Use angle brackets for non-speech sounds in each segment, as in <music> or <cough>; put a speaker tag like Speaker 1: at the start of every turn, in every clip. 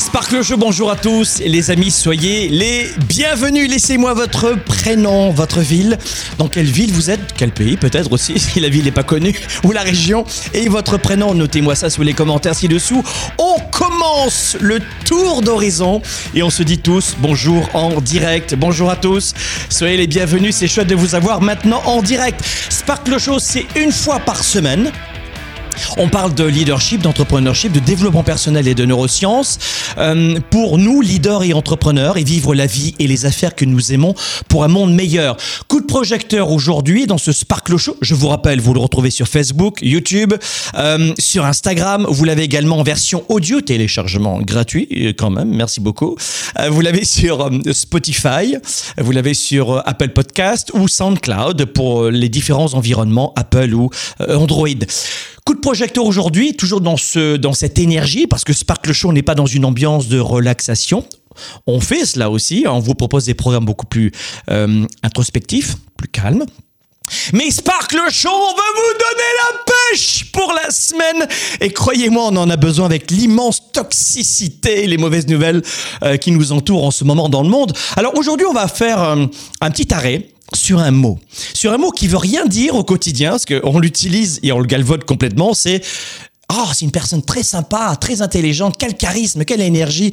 Speaker 1: Sparkle Show, bonjour à tous. Les amis, soyez les bienvenus. Laissez-moi votre prénom, votre ville. Dans quelle ville vous êtes? Quel pays peut-être aussi, <laughs> si la ville n'est pas connue, <laughs> ou la région. Et votre prénom, notez-moi ça sous les commentaires ci-dessous. On commence le tour d'horizon et on se dit tous bonjour en direct. Bonjour à tous. Soyez les bienvenus. C'est chouette de vous avoir maintenant en direct. Sparkle Show, c'est une fois par semaine. On parle de leadership, d'entrepreneurship, de développement personnel et de neurosciences. Euh, pour nous, leaders et entrepreneurs, et vivre la vie et les affaires que nous aimons pour un monde meilleur. Coup de projecteur aujourd'hui dans ce Sparkle Show. Je vous rappelle, vous le retrouvez sur Facebook, YouTube, euh, sur Instagram. Vous l'avez également en version audio, téléchargement gratuit euh, quand même. Merci beaucoup. Vous l'avez sur Spotify. Vous l'avez sur Apple Podcast ou SoundCloud pour les différents environnements Apple ou Android. De projecteur aujourd'hui, toujours dans, ce, dans cette énergie, parce que Sparkle Show n'est pas dans une ambiance de relaxation. On fait cela aussi, on vous propose des programmes beaucoup plus euh, introspectifs, plus calmes. Mais Sparkle Show, on va vous donner la pêche pour la semaine. Et croyez-moi, on en a besoin avec l'immense toxicité et les mauvaises nouvelles euh, qui nous entourent en ce moment dans le monde. Alors aujourd'hui, on va faire euh, un petit arrêt sur un mot. Sur un mot qui veut rien dire au quotidien, parce qu'on l'utilise et on le galvaude complètement, c'est Oh, c'est une personne très sympa, très intelligente, quel charisme, quelle énergie.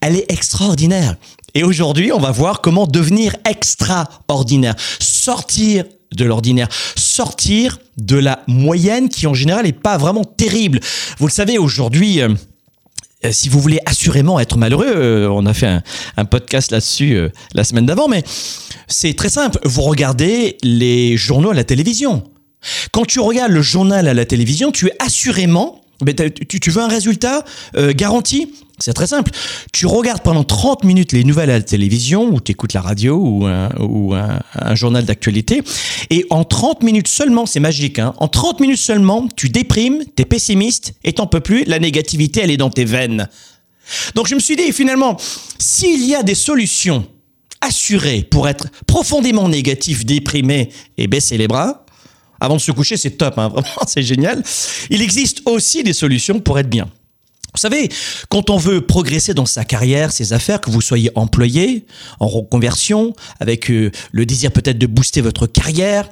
Speaker 1: Elle est extraordinaire. Et aujourd'hui, on va voir comment devenir extraordinaire. Sortir de l'ordinaire. Sortir de la moyenne qui, en général, n'est pas vraiment terrible. Vous le savez, aujourd'hui, euh, si vous voulez assurément être malheureux, euh, on a fait un, podcast là-dessus euh, la semaine d'avant, mais c'est très simple. Vous regardez les journaux à la télévision. Quand tu regardes le journal à la télévision, tu es assurément... tu, tu veux un résultat euh, garanti? C'est très simple. Tu regardes pendant 30 minutes les nouvelles à la télévision, ou tu écoutes la radio, ou un, ou un, un journal d'actualité, et en 30 minutes seulement, c'est magique, hein, en 30 minutes seulement, tu déprimes, t'es pessimiste, et t'en peux plus, la négativité, elle est dans tes veines. Donc je me suis dit, finalement, s'il y a des solutions assurées pour être profondément négatif, déprimé et baisser les bras, avant de se coucher, c'est top, hein, <laughs> vraiment, c'est génial. Il existe aussi des solutions pour être bien. Vous savez, quand on veut progresser dans sa carrière, ses affaires, que vous soyez employé, en reconversion, avec euh, le désir peut-être de booster votre carrière,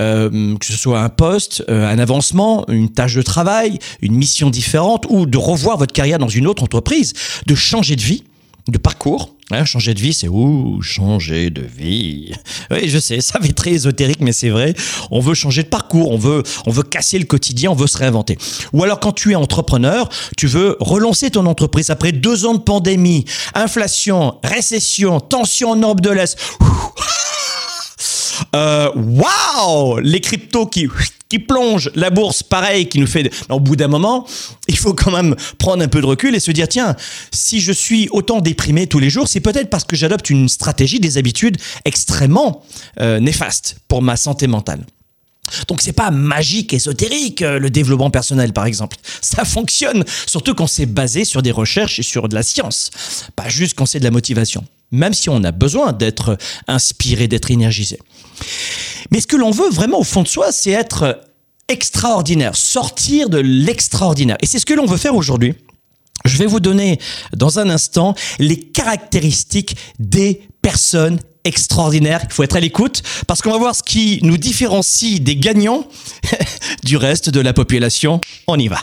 Speaker 1: euh, que ce soit un poste, euh, un avancement, une tâche de travail, une mission différente, ou de revoir votre carrière dans une autre entreprise, de changer de vie, de parcours. Hein, changer de vie, c'est ouh, changer de vie? Oui, je sais, ça fait très ésotérique, mais c'est vrai. On veut changer de parcours, on veut, on veut casser le quotidien, on veut se réinventer. Ou alors quand tu es entrepreneur, tu veux relancer ton entreprise après deux ans de pandémie, inflation, récession, tension en Europe de l'Est. Euh, Waouh Les cryptos qui qui plongent, la bourse, pareil, qui nous fait. Au bout d'un moment, <laughs> il faut quand même prendre un peu de recul et se dire tiens, si je suis autant déprimé tous les jours, c'est peut-être parce que j'adopte une stratégie, des habitudes extrêmement euh, néfastes pour ma santé mentale. Donc c'est pas magique, ésotérique, euh, le développement personnel par exemple. Ça fonctionne, surtout quand c'est basé sur des recherches et sur de la science, pas juste quand c'est de la motivation. Même si on a besoin d'être inspiré, d'être énergisé. Mais ce que l'on veut vraiment au fond de soi, c'est être extraordinaire, sortir de l'extraordinaire. Et c'est ce que l'on veut faire aujourd'hui. Je vais vous donner dans un instant les caractéristiques des personnes extraordinaires. Il faut être à l'écoute parce qu'on va voir ce qui nous différencie des gagnants <laughs> du reste de la population. On y va.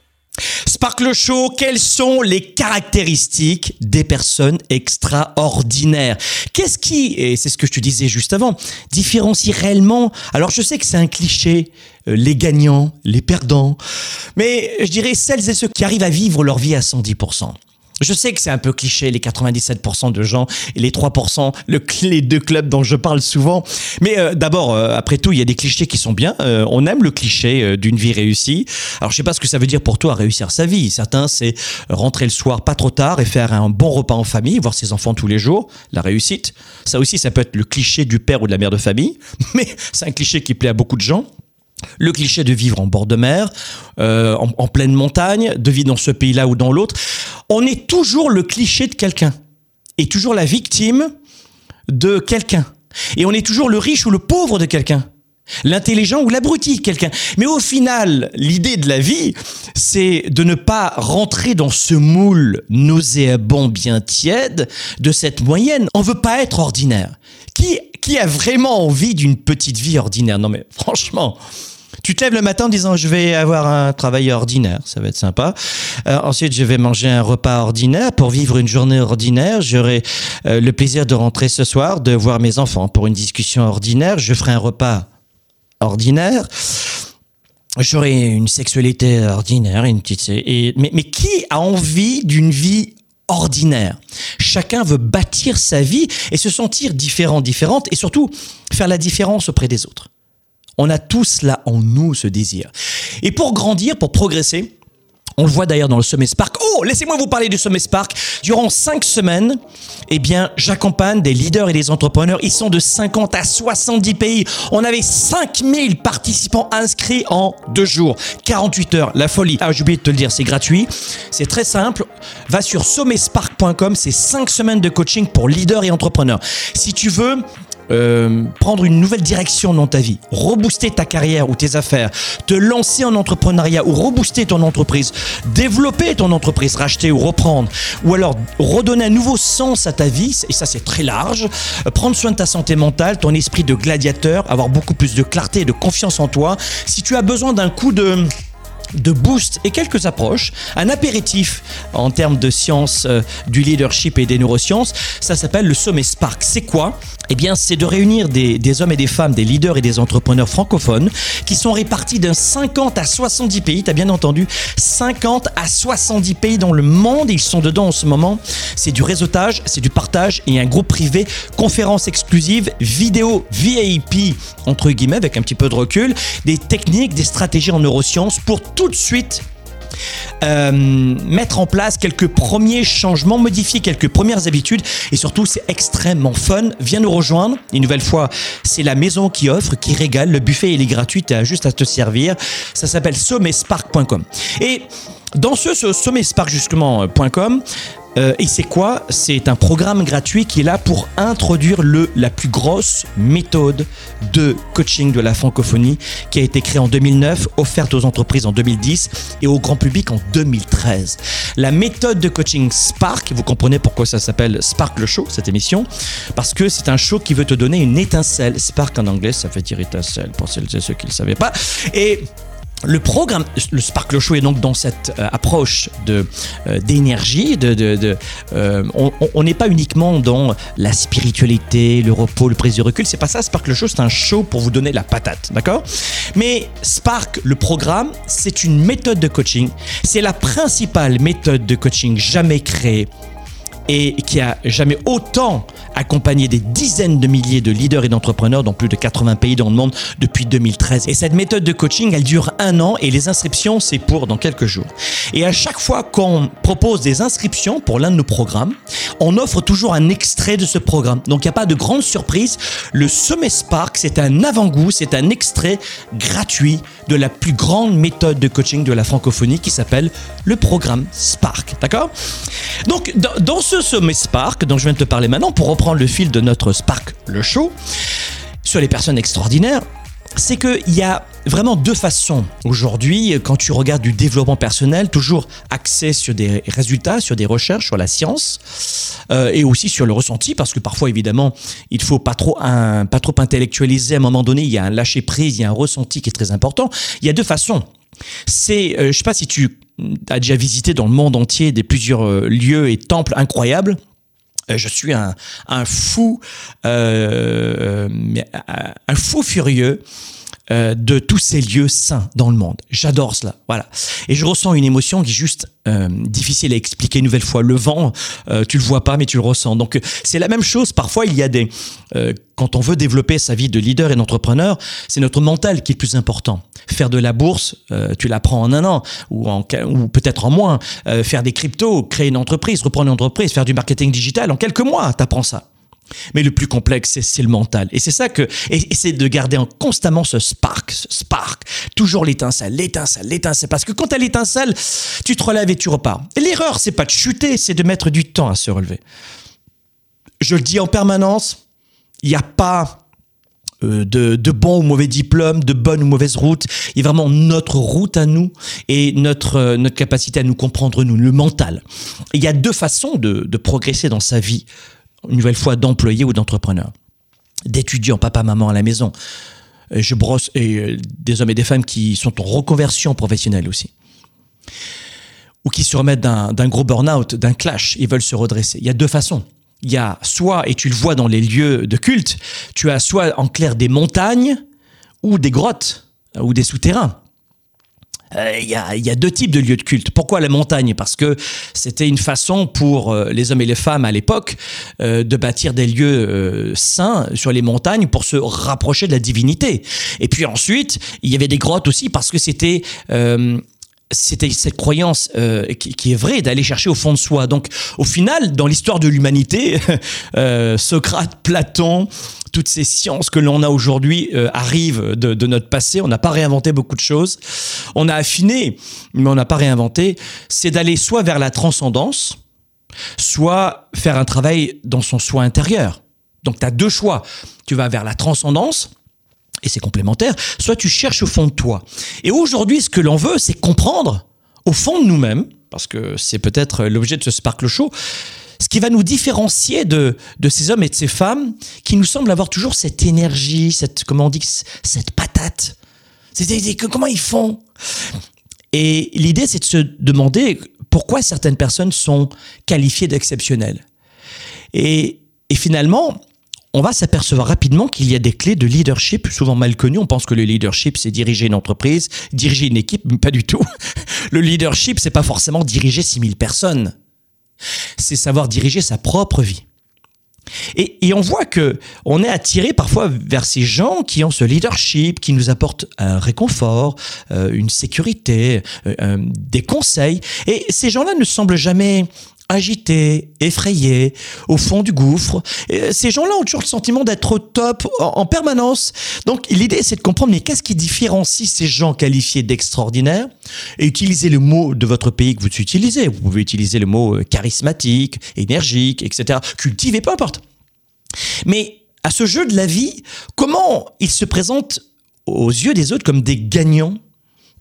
Speaker 1: Sparkle Show, quelles sont les caractéristiques des personnes extraordinaires? Qu'est-ce qui, et c'est ce que je te disais juste avant, différencie réellement? Alors je sais que c'est un cliché, euh, les gagnants, les perdants, mais je dirais celles et ceux qui arrivent à vivre leur vie à 110%. Je sais que c'est un peu cliché, les 97% de gens et les 3%, le, les deux clubs dont je parle souvent. Mais euh, d'abord, euh, après tout, il y a des clichés qui sont bien. Euh, on aime le cliché d'une vie réussie. Alors, je sais pas ce que ça veut dire pour toi réussir sa vie. Certains, c'est rentrer le soir pas trop tard et faire un bon repas en famille, voir ses enfants tous les jours. La réussite. Ça aussi, ça peut être le cliché du père ou de la mère de famille. <laughs> Mais c'est un cliché qui plaît à beaucoup de gens. Le cliché de vivre en bord de mer, euh, en, pleine montagne, de vivre dans ce pays-là ou dans l'autre. On est toujours le cliché de quelqu'un et toujours la victime de quelqu'un. Et on est toujours le riche ou le pauvre de quelqu'un. L'intelligent ou l'abruti de quelqu'un. Mais au final, l'idée de la vie, c'est de ne pas rentrer dans ce moule nauséabond bien tiède de cette moyenne. On veut pas être ordinaire. Qui, qui a vraiment envie d'une petite vie ordinaire? Non mais franchement, tu te lèves le matin en disant je vais avoir un travail ordinaire, ça va être sympa. Euh, ensuite, je vais manger un repas ordinaire pour vivre une journée ordinaire. J'aurai euh, le plaisir de rentrer ce soir, de voir mes enfants pour une discussion ordinaire. Je ferai un repas ordinaire. J'aurai une sexualité ordinaire, une petite. Et, mais, mais qui a envie d'une vie ordinaire? Chacun veut bâtir sa vie et se sentir différent, différente et surtout faire la différence auprès des autres. On a tous là en nous ce désir. Et pour grandir, pour progresser, on le voit d'ailleurs dans le Sommet Spark. Oh, laissez-moi vous parler du Sommet Spark. Durant cinq semaines, eh bien, j'accompagne des leaders et des entrepreneurs. Ils sont de 50 à 70 pays. On avait 5000 participants inscrits en deux jours. 48 heures, la folie. Ah, j'ai oublié de te le dire, c'est gratuit. C'est très simple. Va sur sommetspark.com. C'est cinq semaines de coaching pour leaders et entrepreneurs. Si tu veux euh, prendre une nouvelle direction dans ta vie, rebooster ta carrière ou tes affaires, te lancer en entrepreneuriat ou rebooster ton entreprise, développer ton entreprise, racheter ou reprendre, ou alors redonner un nouveau sens à ta vie, et ça c'est très large, euh, prendre soin de ta santé mentale, ton esprit de gladiateur, avoir beaucoup plus de clarté et de confiance en toi. Si tu as besoin d'un coup de de boost et quelques approches, un apéritif en termes de sciences euh, du leadership et des neurosciences. Ça s'appelle le sommet Spark. C'est quoi? Eh bien, c'est de réunir des, hommes et des femmes, des leaders et des entrepreneurs francophones qui sont répartis d'un 50 à 70 pays. T'as bien entendu 50 à 70 pays dans le monde. Ils sont dedans en ce moment. C'est du réseautage, c'est du partage et un groupe privé, conférences exclusives, vidéos VIP, entre guillemets, avec un petit peu de recul, des techniques, des stratégies en neurosciences pour tout de suite euh, mettre en place quelques premiers changements, modifier quelques premières habitudes et surtout c'est extrêmement fun. Viens nous rejoindre. Une nouvelle fois, c'est la maison qui offre, qui régale. Le buffet il est gratuit, tu as juste à te servir. Ça s'appelle sommetspark.com. Et dans ce, ce sommetspark.com, euh, et c'est quoi? C'est un programme gratuit qui est là pour introduire le, la plus grosse méthode de coaching de la francophonie qui a été créée en 2009, offerte aux entreprises en 2010 et au grand public en 2013. La méthode de coaching Spark, vous comprenez pourquoi ça s'appelle Spark le show, cette émission, parce que c'est un show qui veut te donner une étincelle. Spark en anglais, ça fait dire étincelle pour celles et ceux qui ne le savaient pas. Et le programme, le Sparkle Show est donc dans cette euh, approche de euh, d'énergie. De, euh, on n'est pas uniquement dans la spiritualité, le repos, le prise de recul. C'est pas ça. Sparkle Show, c'est un show pour vous donner la patate, d'accord? Mais Spark, le programme, c'est une méthode de coaching. C'est la principale méthode de coaching jamais créée et qui a jamais autant accompagné des dizaines de milliers de leaders et d'entrepreneurs dans plus de 80 pays dans le monde depuis 2013. Et cette méthode de coaching, elle dure un an et les inscriptions, c'est pour dans quelques jours. Et à chaque fois qu'on propose des inscriptions pour l'un de nos programmes, on offre toujours un extrait de ce programme. Donc il n'y a pas de grande surprise. Le Sommet Spark, c'est un avant-goût, c'est un extrait gratuit de la plus grande méthode de coaching de la francophonie qui s'appelle le programme Spark. D'accord? Donc dans, ce Sommet Spark dont je viens de te parler maintenant, pour reprendre le fil de notre Spark, le show, sur les personnes extraordinaires, c'est qu'il y a vraiment deux façons aujourd'hui quand tu regardes du développement personnel, toujours axé sur des résultats, sur des recherches, sur la science euh, et aussi sur le ressenti parce que parfois évidemment il faut pas trop pas trop intellectualiser à un moment donné, il y a un lâcher prise, il y a un ressenti qui est très important. Il y a deux façons. C'est, euh, je sais pas si tu as déjà visité dans le monde entier des plusieurs euh, lieux et temples incroyables. Euh, je suis un, un fou, euh, un fou furieux euh, de tous ces lieux saints dans le monde. J'adore cela, voilà. Et je ressens une émotion qui est juste euh, difficile à expliquer une nouvelle fois. Le vent, euh, tu le vois pas, mais tu le ressens. Donc c'est la même chose. Parfois, il y a des quand on veut développer sa vie de leader et d'entrepreneur, c'est notre mental qui est le plus important. Faire de la bourse, tu l'apprends en un an ou, ou peut-être en moins. faire des cryptos, créer une entreprise, reprendre une entreprise, faire du marketing digital, en quelques mois, tu apprends ça. Mais le plus complexe, c'est le mental. Et c'est ça que, et, c'est de garder constamment ce spark, ce spark. Toujours l'étincelle, l'étincelle, l'étincelle. Parce que quand t'as l'étincelle, tu te relèves et tu repars. L'erreur, c'est pas de chuter, c'est de mettre du temps à se relever. Je le dis en permanence, il n'y a pas euh, de, de bons ou mauvais diplômes, de bonnes ou mauvaises routes. Il y a vraiment notre route à nous et notre, euh, notre capacité à nous comprendre, nous, le mental. il y a deux façons de, de progresser dans sa vie une nouvelle fois d'employés ou d'entrepreneurs, d'étudiants, papa, maman à la maison. Je brosse et euh, des hommes et des femmes qui sont en reconversion professionnelle aussi. Ou qui se remettent d'un gros burn-out, d'un clash, ils veulent se redresser. Il y a deux façons. Il y a soit, et tu le vois dans les lieux de culte, tu as soit en clair des montagnes ou des grottes ou des souterrains. Euh, il y, a, y, a, deux types de lieux de culte. Pourquoi la montagne? Parce que c'était une façon pour euh, les hommes et les femmes à l'époque euh, de bâtir des lieux saints sur les montagnes pour se rapprocher de la divinité. Et puis ensuite, il y avait des grottes aussi parce que c'était c'était cette croyance euh, qui, qui, est vraie d'aller chercher au fond de soi. Donc, au final, dans l'histoire de l'humanité, <laughs> euh, Socrate, Platon, toutes ces sciences que l'on a aujourd'hui euh, arrivent de, de, notre passé. On n'a pas réinventé beaucoup de choses. On a affiné, mais on n'a pas réinventé. C'est d'aller soit vers la transcendance, soit faire un travail dans son soi intérieur. Donc, tu as deux choix. Tu vas vers la transcendance et c'est complémentaire, soit tu cherches au fond de toi. Et aujourd'hui, ce que l'on veut, c'est comprendre au fond de nous-mêmes, parce que c'est peut-être l'objet de ce Sparkle Show, ce qui va nous différencier de, de ces hommes et de ces femmes qui nous semblent avoir toujours cette énergie, cette, comment on dit, cette patate. C'est, comment ils font? Et l'idée, c'est de se demander pourquoi certaines personnes sont qualifiées d'exceptionnelles. Et, et finalement, on va s'apercevoir rapidement qu'il y a des clés de leadership souvent mal connues. On pense que le leadership, c'est diriger une entreprise, diriger une équipe, mais pas du tout. <laughs> Le leadership, c'est pas forcément diriger 6000 personnes. C'est savoir diriger sa propre vie. Et, on voit que on est attiré parfois vers ces gens qui ont ce leadership, qui nous apportent un réconfort, euh, une sécurité, euh, euh, des conseils. Et ces gens-là ne semblent jamais agités, effrayés, au fond du gouffre. Et ces gens-là ont toujours le sentiment d'être au top en, permanence. Donc l'idée, c'est de comprendre, mais qu'est-ce qui différencie ces gens qualifiés d'extraordinaires? Et utilisez le mot de votre pays que vous utilisez. Vous pouvez utiliser le mot euh, charismatique, énergique, etc. Cultivé, peu importe. Mais à ce jeu de la vie, comment ils se présentent aux yeux des autres comme des gagnants?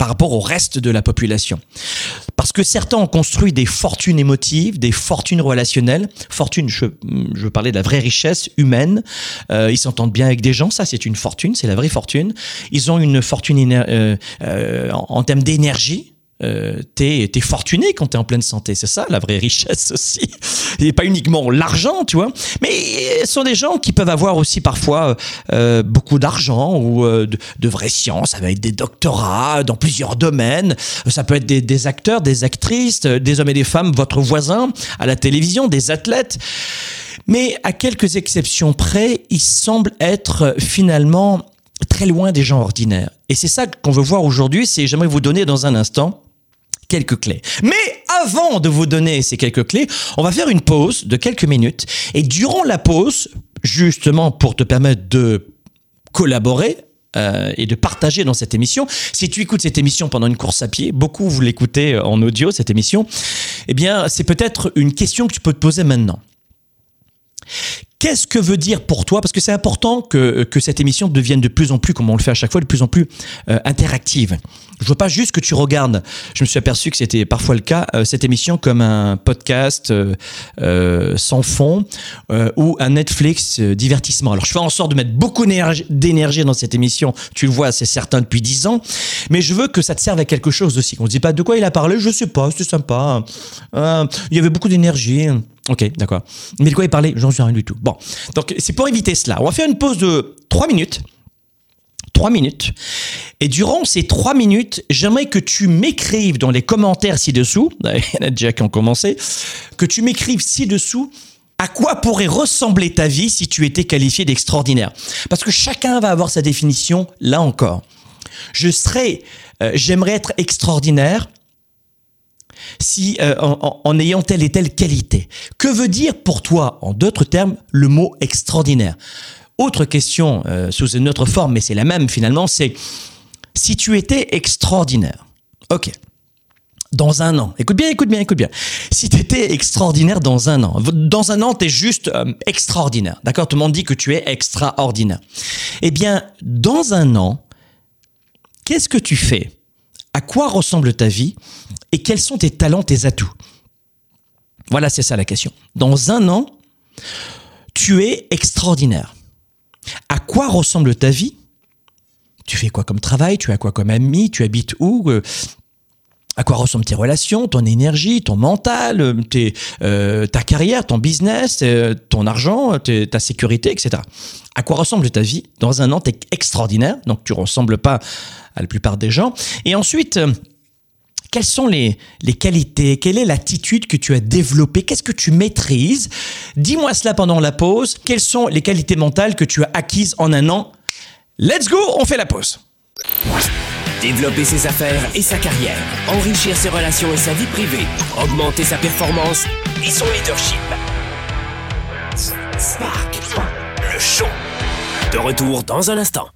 Speaker 1: Par rapport au reste de la population. Parce que certains ont construit des fortunes émotives, des fortunes relationnelles. Fortune, je, je parler de la vraie richesse humaine. Euh, ils s'entendent bien avec des gens, ça c'est une fortune, c'est la vraie fortune. Ils ont une fortune euh, euh, en, termes d'énergie. Euh, t'es es fortuné quand t'es en pleine santé. C'est ça la vraie <laughs> richesse aussi. Et pas uniquement l'argent, tu vois. Mais ce sont des gens qui peuvent avoir aussi parfois euh, beaucoup d'argent ou euh, de, de vraies sciences avec des doctorats dans plusieurs domaines. Ça peut être des, des acteurs, des actrices, des hommes et des femmes, votre voisin à la télévision, des athlètes. Mais à quelques exceptions près, ils semblent être finalement très loin des gens ordinaires. Et c'est ça qu'on veut voir aujourd'hui, c'est j'aimerais vous donner dans un instant quelques clés. Mais avant de vous donner ces quelques clés, on va faire une pause de quelques minutes. Et durant la pause, justement pour te permettre de collaborer euh, et de partager dans cette émission. Si tu écoutes cette émission pendant une course à pied, beaucoup vous l'écoutez en audio, cette émission, eh bien, c'est peut-être une question que tu peux te poser maintenant. Qu'est-ce que veut dire pour toi Parce que c'est important que, que cette émission devienne de plus en plus, comme on le fait à chaque fois, de plus en plus euh, interactive. Je veux pas juste que tu regardes. Je me suis aperçu que c'était parfois le cas euh, cette émission comme un podcast euh, euh sans fond euh, ou un Netflix euh, divertissement. Alors je fais en sorte de mettre beaucoup d'énergie dans cette émission. Tu le vois, c'est certain depuis dix ans. Mais je veux que ça te serve à quelque chose aussi. Qu'on ne dit pas de quoi il a parlé. Je sais pas. C'était sympa. il y avait beaucoup d'énergie. Ok, d'accord. Mais de quoi il parlait J'en sais rien du tout. Bon, donc c'est pour éviter cela. On va faire une pause de 3 minutes. 3 minutes. Et durant ces 3 minutes, j'aimerais que tu m'écrives dans les commentaires ci-dessous, <laughs> il y en a déjà qui ont commencé, que tu m'écrives ci-dessous à quoi pourrait ressembler ta vie si tu étais qualifié d'extraordinaire. Parce que chacun va avoir sa définition, là encore. Je serais, euh, j'aimerais être extraordinaire si euh, en, ayant telle et telle qualité. Que veut dire pour toi, en d'autres termes, le mot extraordinaire? Autre question euh, sous une autre forme, mais c'est la même finalement, c'est si tu étais extraordinaire. Ok. Dans un an. Écoute bien, écoute bien, écoute bien. Si tu étais extraordinaire dans un an, dans un an, tu es juste euh, extraordinaire. D'accord? Tout le monde dit que tu es extraordinaire. Eh bien, dans un an, qu'est-ce que tu fais? À quoi ressemble ta vie? Et quels sont tes talents, tes atouts? Voilà, c'est ça la question. Dans un an, tu es extraordinaire. À quoi ressemble ta vie? Tu fais quoi comme travail? Tu as quoi comme ami? Tu habites où? À quoi ressemblent tes relations, ton énergie, ton mental, tes, euh, ta carrière, ton business, euh, ton argent, tes, ta sécurité, etc. À quoi ressemble ta vie? Dans un an, tu es extraordinaire, donc tu ressembles pas à la plupart des gens. Et ensuite, quelles sont les, qualités? Quelle est l'attitude que tu as développée? Qu'est-ce que tu maîtrises? Dis-moi cela pendant la pause. Quelles sont les qualités mentales que tu as acquises en un an? Let's go, on fait la pause.
Speaker 2: Développer ses affaires et sa carrière, enrichir ses relations et sa vie privée, augmenter sa performance et son leadership. Spark, le show. De retour dans un instant.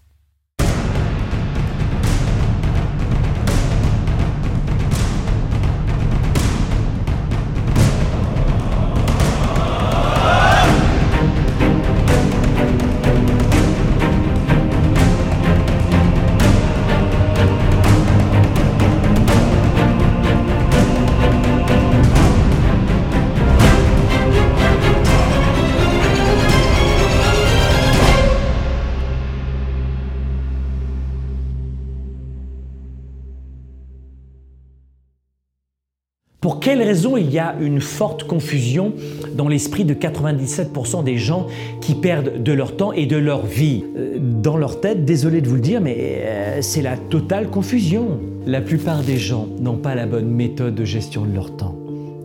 Speaker 3: Pour quelle raison il y a une forte confusion dans l'esprit de 97% des gens qui perdent de leur temps et de leur vie? Euh, Dans leur tête, désolé de vous le dire, mais euh, c'est la totale confusion. La plupart des gens n'ont pas la bonne méthode de gestion de leur temps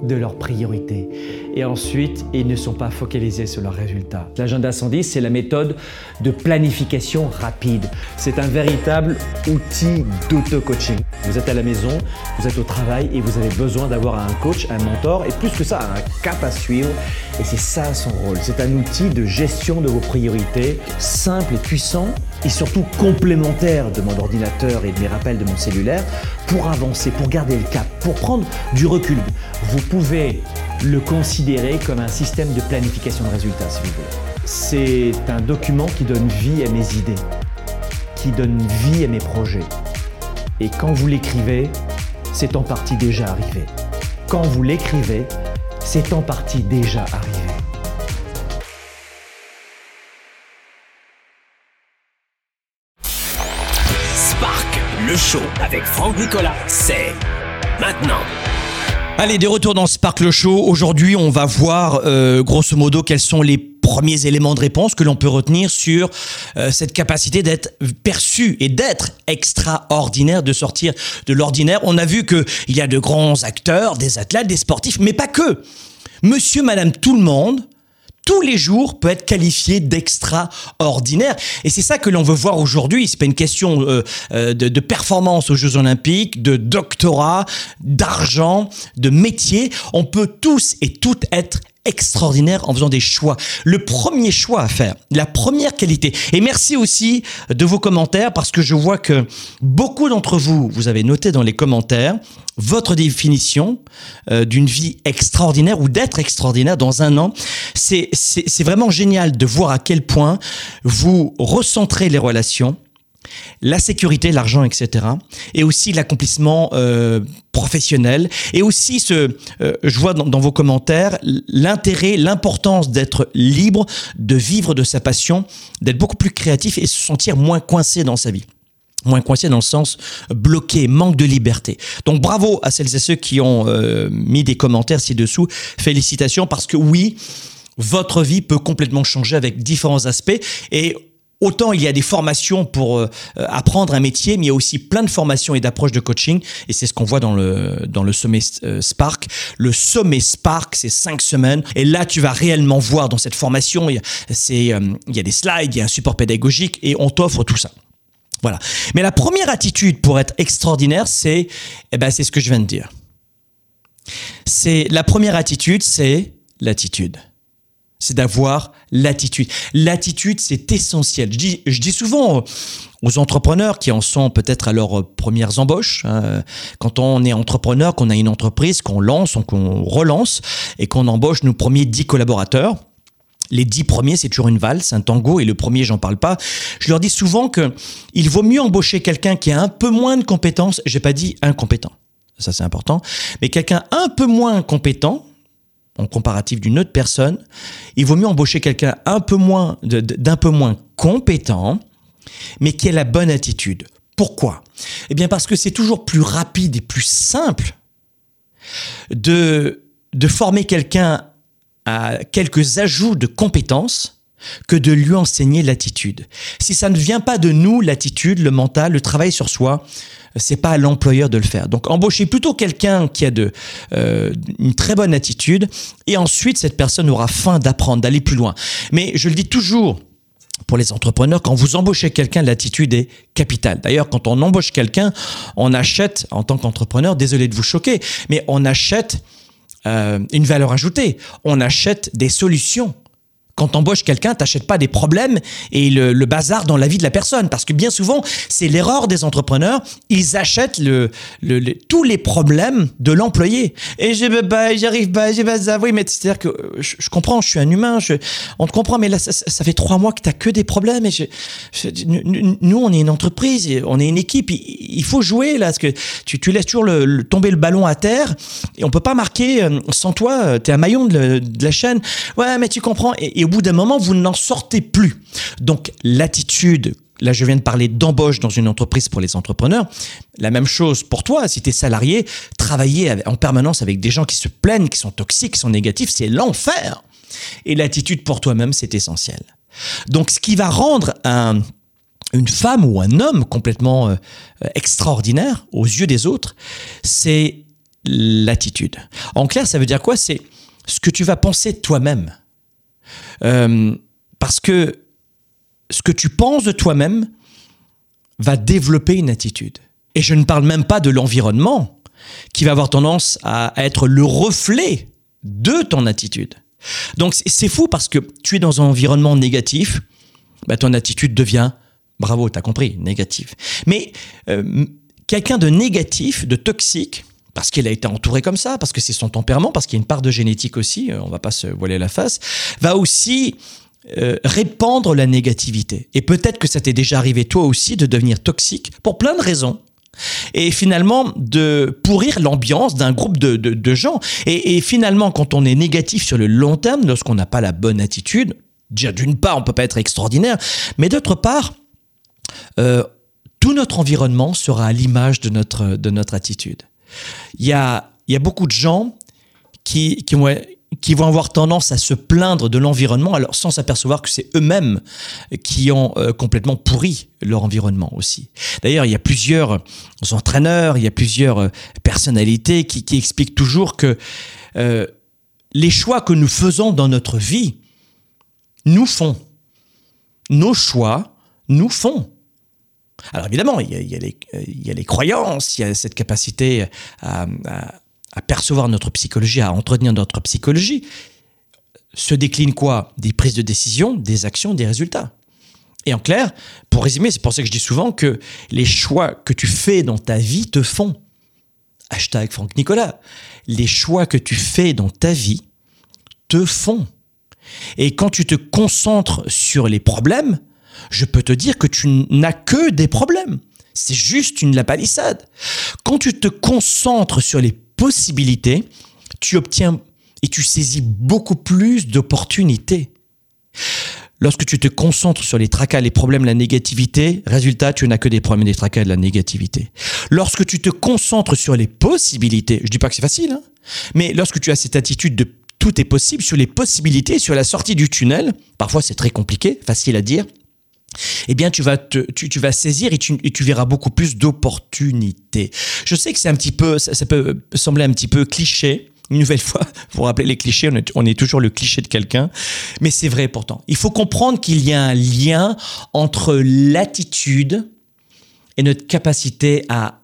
Speaker 3: de leurs priorités. Et ensuite, ils ne sont pas focalisés sur leurs résultats. L'agenda 110, c'est la méthode de planification rapide. C'est un véritable outil d'auto-coaching. Vous êtes à la maison, vous êtes au travail et vous avez besoin d'avoir un coach, un mentor et plus que ça, un cap à suivre. Et c'est ça son rôle. C'est un outil de gestion de vos priorités, simple et puissant et surtout complémentaire de mon ordinateur et de mes rappels de mon cellulaire pour avancer, pour garder le cap, pour prendre du recul. Vous pouvez le considérer comme un système de planification de résultats si vous voulez. C'est un document qui donne vie à mes idées, qui donne vie à mes projets. Et quand vous l'écrivez, c'est en partie déjà arrivé. Quand vous l'écrivez, c'est en partie déjà arrivé.
Speaker 2: Spark, le show avec Franck Nicolas, c'est maintenant.
Speaker 1: Allez, de retour dans Sparkle Show. Aujourd'hui, on va voir euh, grosso modo quels sont les premiers éléments de réponse que l'on peut retenir sur euh, cette capacité d'être perçu et d'être extraordinaire, de sortir de l'ordinaire. On a vu qu'il y a de grands acteurs, des athlètes, des sportifs, mais pas que. Monsieur, madame, tout le monde tous les jours peut être qualifié d'extraordinaire. Et c'est ça que l'on veut voir aujourd'hui. C'est pas une question euh, euh, de, de, performance aux Jeux Olympiques, de doctorat, d'argent, de métier. On peut tous et toutes être extraordinaire en faisant des choix. Le premier choix à faire, la première qualité. Et merci aussi de vos commentaires parce que je vois que beaucoup d'entre vous, vous avez noté dans les commentaires votre définition euh, d'une vie extraordinaire ou d'être extraordinaire dans un an. C'est vraiment génial de voir à quel point vous recentrez les relations la sécurité, l'argent, etc. Et aussi l'accomplissement euh, professionnel. Et aussi, ce, euh, je vois dans, vos commentaires l'intérêt, l'importance d'être libre, de vivre de sa passion, d'être beaucoup plus créatif et se sentir moins coincé dans sa vie moins coincé dans le sens bloqué, manque de liberté. Donc bravo à celles et ceux qui ont euh, mis des commentaires ci-dessous. Félicitations parce que oui, votre vie peut complètement changer avec différents aspects et Autant il y a des formations pour euh, apprendre un métier, mais il y a aussi plein de formations et d'approches de coaching. Et c'est ce qu'on voit dans le, dans le sommet euh, Spark. Le sommet Spark, c'est cinq semaines. Et là, tu vas réellement voir dans cette formation, il y a, euh, il y a des slides, il y a un support pédagogique et on t'offre tout ça. Voilà. Mais la première attitude pour être extraordinaire, c'est, eh ben, c'est ce que je viens de dire. C'est la première attitude, c'est l'attitude c'est d'avoir l'attitude. L'attitude, c'est essentiel. Je dis, je dis souvent aux entrepreneurs qui en sont peut-être à leurs premières embauches, hein, quand on est entrepreneur, qu'on a une entreprise, qu'on lance, qu'on relance et qu'on embauche nos premiers dix collaborateurs, les dix premiers, c'est toujours une valse, un tango, et le premier, j'en parle pas. Je leur dis souvent que il vaut mieux embaucher quelqu'un qui a un peu moins de compétences. J'ai pas dit incompétent, ça c'est important, mais quelqu'un un peu moins compétent, en comparatif d'une autre personne, il vaut mieux embaucher quelqu'un d'un peu moins compétent, mais qui a la bonne attitude. Pourquoi? Eh bien parce que c'est toujours plus rapide et plus simple de, de former quelqu'un à quelques ajouts de compétences que de lui enseigner l'attitude. Si ça ne vient pas de nous, l'attitude, le mental, le travail sur soi, c'est pas à l'employeur de le faire. Donc embauchez plutôt quelqu'un qui a de euh, une très bonne attitude et ensuite cette personne aura faim d'apprendre, d'aller plus loin. Mais je le dis toujours pour les entrepreneurs, quand vous embauchez quelqu'un, l'attitude est capitale. D'ailleurs, quand on embauche quelqu'un, on achète, en tant qu'entrepreneur, désolé de vous choquer, mais on achète euh, une valeur ajoutée, on achète des solutions quand t'embauches quelqu'un, t'achètes pas des problèmes et le, bazar dans la vie de la personne. Parce que bien souvent, c'est l'erreur des entrepreneurs. Ils achètent tous les problèmes de l'employé. Et je bah, j'arrive pas, j'ai pas ça. Oui, mais c'est-à-dire que euh, je, comprends, je suis un humain, je, on te comprend, mais là, ça, fait trois mois que t'as que des problèmes. Et je, nous, on est une entreprise, on est une équipe. Il, faut jouer là, parce que tu, laisses toujours le, tomber le ballon à terre et on peut pas marquer euh, sans toi. T'es un maillon de, la chaîne. Ouais, mais tu comprends. et au bout d'un moment, vous n'en sortez plus. Donc l'attitude, là je viens de parler d'embauche dans une entreprise pour les entrepreneurs, la même chose pour toi, si tu es salarié, travailler en permanence avec des gens qui se plaignent, qui sont toxiques, qui sont négatifs, c'est l'enfer. Et l'attitude pour toi-même, c'est essentiel. Donc ce qui va rendre une femme ou un homme complètement euh, extraordinaire aux yeux des autres, c'est l'attitude. En clair, ça veut dire quoi? C'est ce que tu vas penser toi-même. Euh, parce que ce que tu penses de toi-même va développer une attitude. Et je ne parle même pas de l'environnement qui va avoir tendance à être le reflet de ton attitude. Donc c'est fou parce que tu es dans un environnement négatif, bah, ton attitude devient, bravo, tu as compris, négative. Mais euh, quelqu'un de négatif, de toxique, parce qu'il a été entouré comme ça, parce que c'est son tempérament, parce qu'il y a une part de génétique aussi, euh, on va pas se voiler la face, va aussi euh, répandre la négativité. Et peut-être que ça t'est déjà arrivé toi aussi de devenir toxique pour plein de raisons. Et finalement, de pourrir l'ambiance d'un groupe de, de, gens. Et, finalement, quand on est négatif sur le long terme, lorsqu'on n'a pas la bonne attitude, déjà d'une part, on peut pas être extraordinaire, mais d'autre part, euh, tout notre environnement sera à l'image de notre, de notre attitude. Il y a, y a beaucoup de gens qui, qui, vont, qui vont avoir tendance à se plaindre de l'environnement, alors sans s'apercevoir que c'est eux-mêmes qui ont euh, complètement pourri leur environnement aussi. D'ailleurs, il y a plusieurs entraîneurs, il y a plusieurs euh, personnalités qui, qui expliquent toujours que euh, les choix que nous faisons dans notre vie nous font. Nos choix nous font. Alors évidemment, il y, a, les, croyances, il y a cette capacité à, à, à, percevoir notre psychologie, à entretenir notre psychologie. Se décline quoi? Des prises de décision, des actions, des résultats. Et en clair, pour résumer, c'est pour ça que je dis souvent que les choix que tu fais dans ta vie te font. Hashtag Franck Nicolas. Les choix que tu fais dans ta vie te font. Et quand tu te concentres sur les problèmes, je peux te dire que tu n'as que des problèmes. C'est juste une lapalissade. Quand tu te concentres sur les possibilités, tu obtiens et tu saisis beaucoup plus d'opportunités. Lorsque tu te concentres sur les tracas, les problèmes, la négativité, résultat, tu n'as que des problèmes, des tracas, de la négativité. Lorsque tu te concentres sur les possibilités, je dis pas que c'est facile, hein, mais lorsque tu as cette attitude de tout est possible, sur les possibilités, sur la sortie du tunnel, parfois c'est très compliqué, facile à dire, eh bien, tu vas, tu, tu vas saisir et tu, tu, verras beaucoup plus d'opportunités. Je sais que c'est un petit peu, ça, peut sembler un petit peu cliché. Une nouvelle fois, <laughs> pour rappeler les clichés, on est, toujours le cliché de quelqu'un, mais c'est vrai pourtant. Il faut comprendre qu'il y a un lien entre l'attitude et notre capacité à,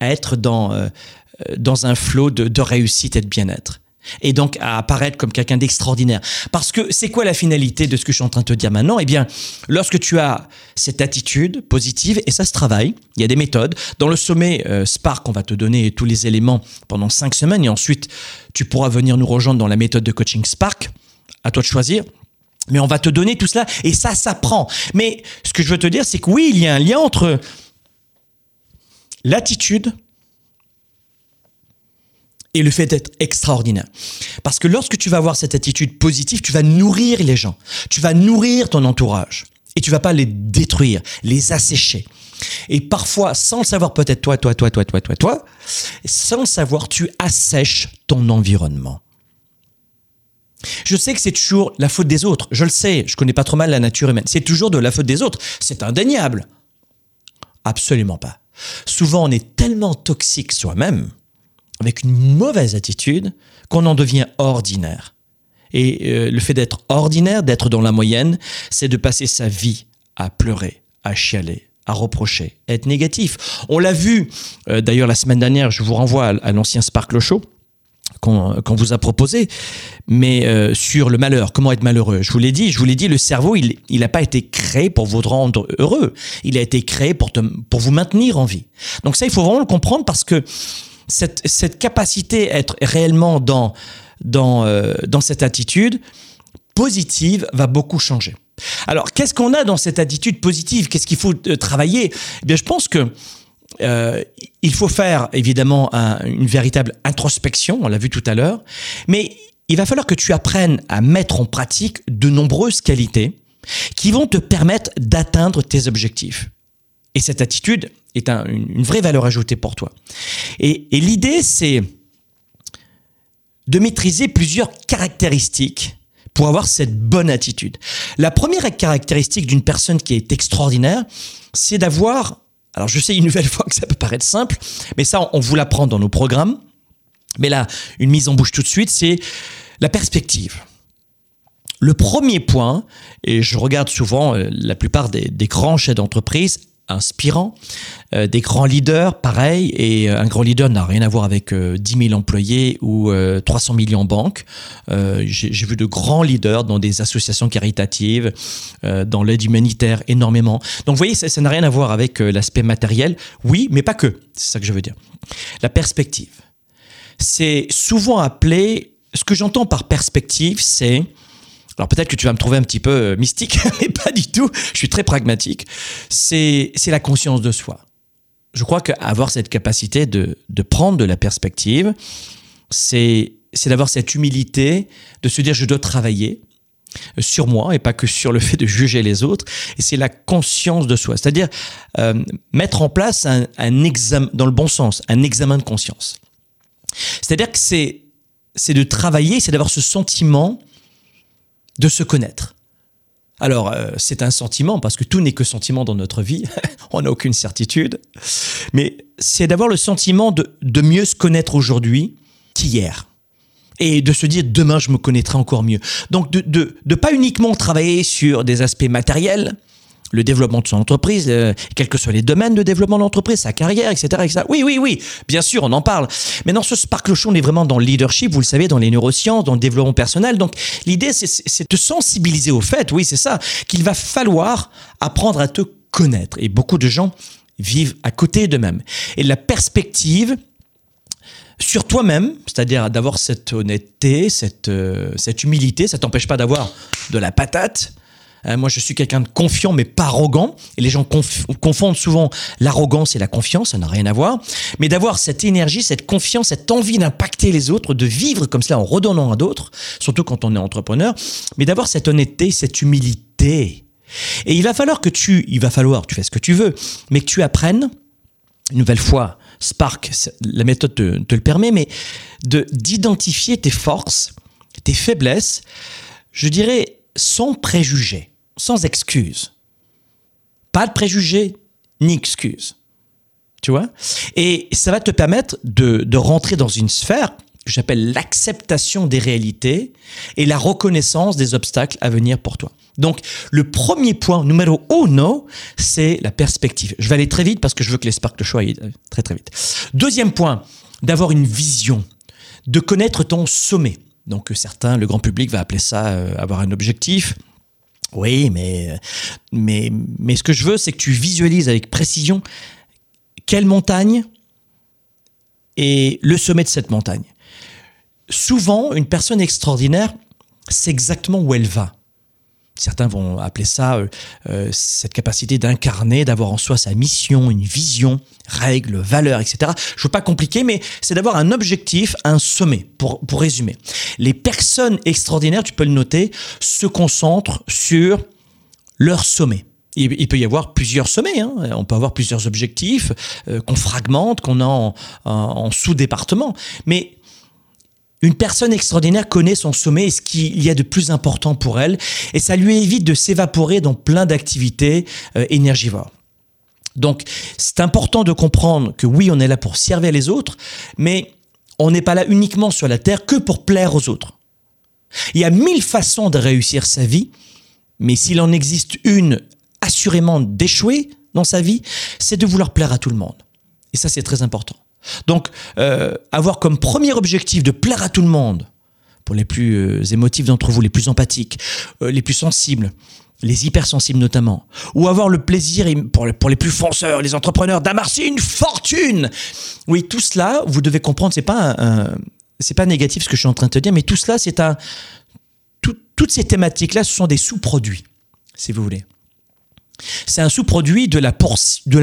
Speaker 1: à être dans, euh, dans un flot de réussite et de bien-être et donc à apparaître comme quelqu'un d'extraordinaire. Parce que c'est quoi la finalité de ce que je suis en train de te dire maintenant? Eh bien, lorsque tu as cette attitude positive, et ça se travaille, il y a des méthodes. Dans le sommet euh, Spark, on va te donner tous les éléments pendant cinq semaines, et ensuite tu pourras venir nous rejoindre dans la méthode de coaching Spark. À toi de choisir. Mais on va te donner tout cela, et ça s'apprend. Mais ce que je veux te dire, c'est que oui, il y a un lien entre l'attitude, et le fait d'être extraordinaire. Parce que lorsque tu vas avoir cette attitude positive, tu vas nourrir les gens, tu vas nourrir ton entourage et tu vas pas les détruire, les assécher. Et parfois, sans le savoir, peut-être toi, toi, toi, toi, toi, toi, toi, sans le savoir, tu assèches ton environnement. Je sais que c'est toujours la faute des autres. Je le sais, je connais pas trop mal la nature humaine. C'est toujours de la faute des autres. C'est indéniable. Absolument pas. Souvent, on est tellement toxique soi-même avec une mauvaise attitude qu'on en devient ordinaire. Et euh, le fait d'être ordinaire, d'être dans la moyenne, c'est de passer sa vie à pleurer, à chialer, à reprocher, à être négatif. On l'a vu, euh, d'ailleurs la semaine dernière, je vous renvoie à, l'ancien Sparkle Show qu'on qu vous a proposé, mais euh, sur le malheur, comment être malheureux? Je vous l'ai dit, je vous l'ai dit, le cerveau, il n'a pas été créé pour vous rendre heureux. Il a été créé pour, pour vous maintenir en vie. Donc ça, il faut vraiment le comprendre parce que cette, cette capacité à être réellement dans, dans, euh, dans cette attitude positive va beaucoup changer. Alors, qu'est-ce qu'on a dans cette attitude positive? Qu'est-ce qu'il faut euh, travailler? Eh bien, Je pense que euh, il faut faire évidemment un, une véritable introspection, on l'a vu tout à l'heure, mais il va falloir que tu apprennes à mettre en pratique de nombreuses qualités qui vont te permettre d'atteindre tes objectifs. Et cette attitude est un, une, vraie valeur ajoutée pour toi. Et, et l'idée, c'est de maîtriser plusieurs caractéristiques pour avoir cette bonne attitude. La première caractéristique d'une personne qui est extraordinaire, c'est d'avoir, alors je sais une nouvelle <laughs> fois que ça peut paraître simple, mais ça on vous l'apprend dans nos programmes, mais là, une mise en bouche tout de suite, c'est la perspective. Le premier point, et je regarde souvent euh, la plupart des, des grands chefs d'entreprise, inspirants, euh, des grands leaders, pareil, et un grand leader n'a rien à voir avec euh, 10 000 employés ou euh, 300 millions en banque. Euh, J'ai vu de grands leaders dans des associations caritatives, euh, dans l'aide humanitaire, énormément. Donc vous voyez, ça n'a rien à voir avec euh, l'aspect matériel, oui, mais pas que, c'est ça que je veux dire. La perspective. C'est souvent appelé, ce que j'entends par perspective, c'est alors peut-être que tu vas me trouver un petit peu euh, mystique, <laughs> mais pas du tout. Je suis très pragmatique. C'est la conscience de soi. Je crois qu'avoir cette capacité de, de prendre de la perspective, c'est d'avoir cette humilité, de se dire je dois travailler, sur moi et pas que sur le <laughs> fait de juger les autres. Et c'est la conscience de soi, c'est-à-dire euh, mettre en place un, un examen, dans le bon sens, un examen de conscience. C'est-à-dire que c'est c'est de travailler, c'est d'avoir ce sentiment de se connaître. Alors, euh, c'est un sentiment, parce que tout n'est que sentiment dans notre vie, <laughs> on n'a aucune certitude, mais c'est d'avoir le sentiment de, mieux se connaître aujourd'hui qu'hier et de se dire demain je me connaîtrai encore mieux. Donc de, de pas uniquement travailler sur des aspects matériels, le développement de son entreprise, euh, quels que soient les domaines de développement de l'entreprise, sa carrière, etc., etc. Oui, oui, oui, bien sûr, on en parle. Mais dans ce Sparkle on est vraiment dans le leadership, vous le savez, dans les neurosciences, dans le développement personnel. Donc, l'idée, c'est de sensibiliser au fait, oui, c'est ça, qu'il va falloir apprendre à te connaître. Et beaucoup de gens vivent à côté d'eux-mêmes. Et la perspective, sur toi-même, c'est-à-dire d'avoir cette honnêteté, cette, euh, cette humilité, ça t'empêche pas d'avoir de la patate, moi, je suis quelqu'un de confiant, mais pas arrogant. Et les gens confondent souvent l'arrogance et la confiance, ça n'a rien à voir. Mais d'avoir cette énergie, cette confiance, cette envie d'impacter les autres, de vivre comme cela en redonnant à d'autres, surtout quand on est entrepreneur, mais d'avoir cette honnêteté, cette humilité. Et il va falloir que tu, il va falloir, tu fais ce que tu veux, mais que tu apprennes, une nouvelle fois, Spark, la méthode te, te le permet, mais de d'identifier tes forces, tes faiblesses, je dirais sans préjugés, sans excuses. Pas de préjugés ni excuses. Tu vois? Et ça va te permettre de, de rentrer dans une sphère que j'appelle l'acceptation des réalités et la reconnaissance des obstacles à venir pour toi. Donc, le premier point, numéro uno, c'est la perspective. Je vais aller très vite parce que je veux que les Spark le aillent très très vite. Deuxième point, d'avoir une vision, de connaître ton sommet. Donc certains, le grand public va appeler ça euh, avoir un objectif. Oui, mais, mais, mais ce que je veux, c'est que tu visualises avec précision quelle montagne et le sommet de cette montagne. Souvent, une personne extraordinaire sait exactement où elle va. Certains vont appeler ça euh, euh, cette capacité d'incarner, d'avoir en soi sa mission, une vision, règles, valeurs, etc. Je veux pas compliquer, mais c'est d'avoir un objectif, un sommet, pour, pour résumer. Les personnes extraordinaires, tu peux le noter, se concentrent sur leur sommet. Il, peut y avoir plusieurs sommets, hein. on peut avoir plusieurs objectifs euh, qu'on fragmente, qu'on a en, en sous-département. Mais une personne extraordinaire connaît son sommet et ce qu'il y a de plus important pour elle, et ça lui évite de s'évaporer dans plein d'activités euh, énergivores. Donc, c'est important de comprendre que oui, on est là pour servir les autres, mais on n'est pas là uniquement sur la terre que pour plaire aux autres. Il y a mille façons de réussir sa vie, mais s'il en existe une assurément d'échouer dans sa vie, c'est de vouloir plaire à tout le monde. Et ça, c'est très important. Donc, euh, avoir comme premier objectif de plaire à tout le monde, pour les plus euh, émotifs d'entre vous, les plus empathiques, euh, les plus sensibles, les hypersensibles notamment, ou avoir le plaisir, pour les, plus fonceurs, les entrepreneurs, d'amasser une fortune. Oui, tout cela, vous devez comprendre, c'est pas c'est pas négatif ce que je suis en train de te dire, mais tout cela, c'est un, toutes ces thématiques-là, ce sont des sous-produits, si vous voulez. C'est un sous-produit de la,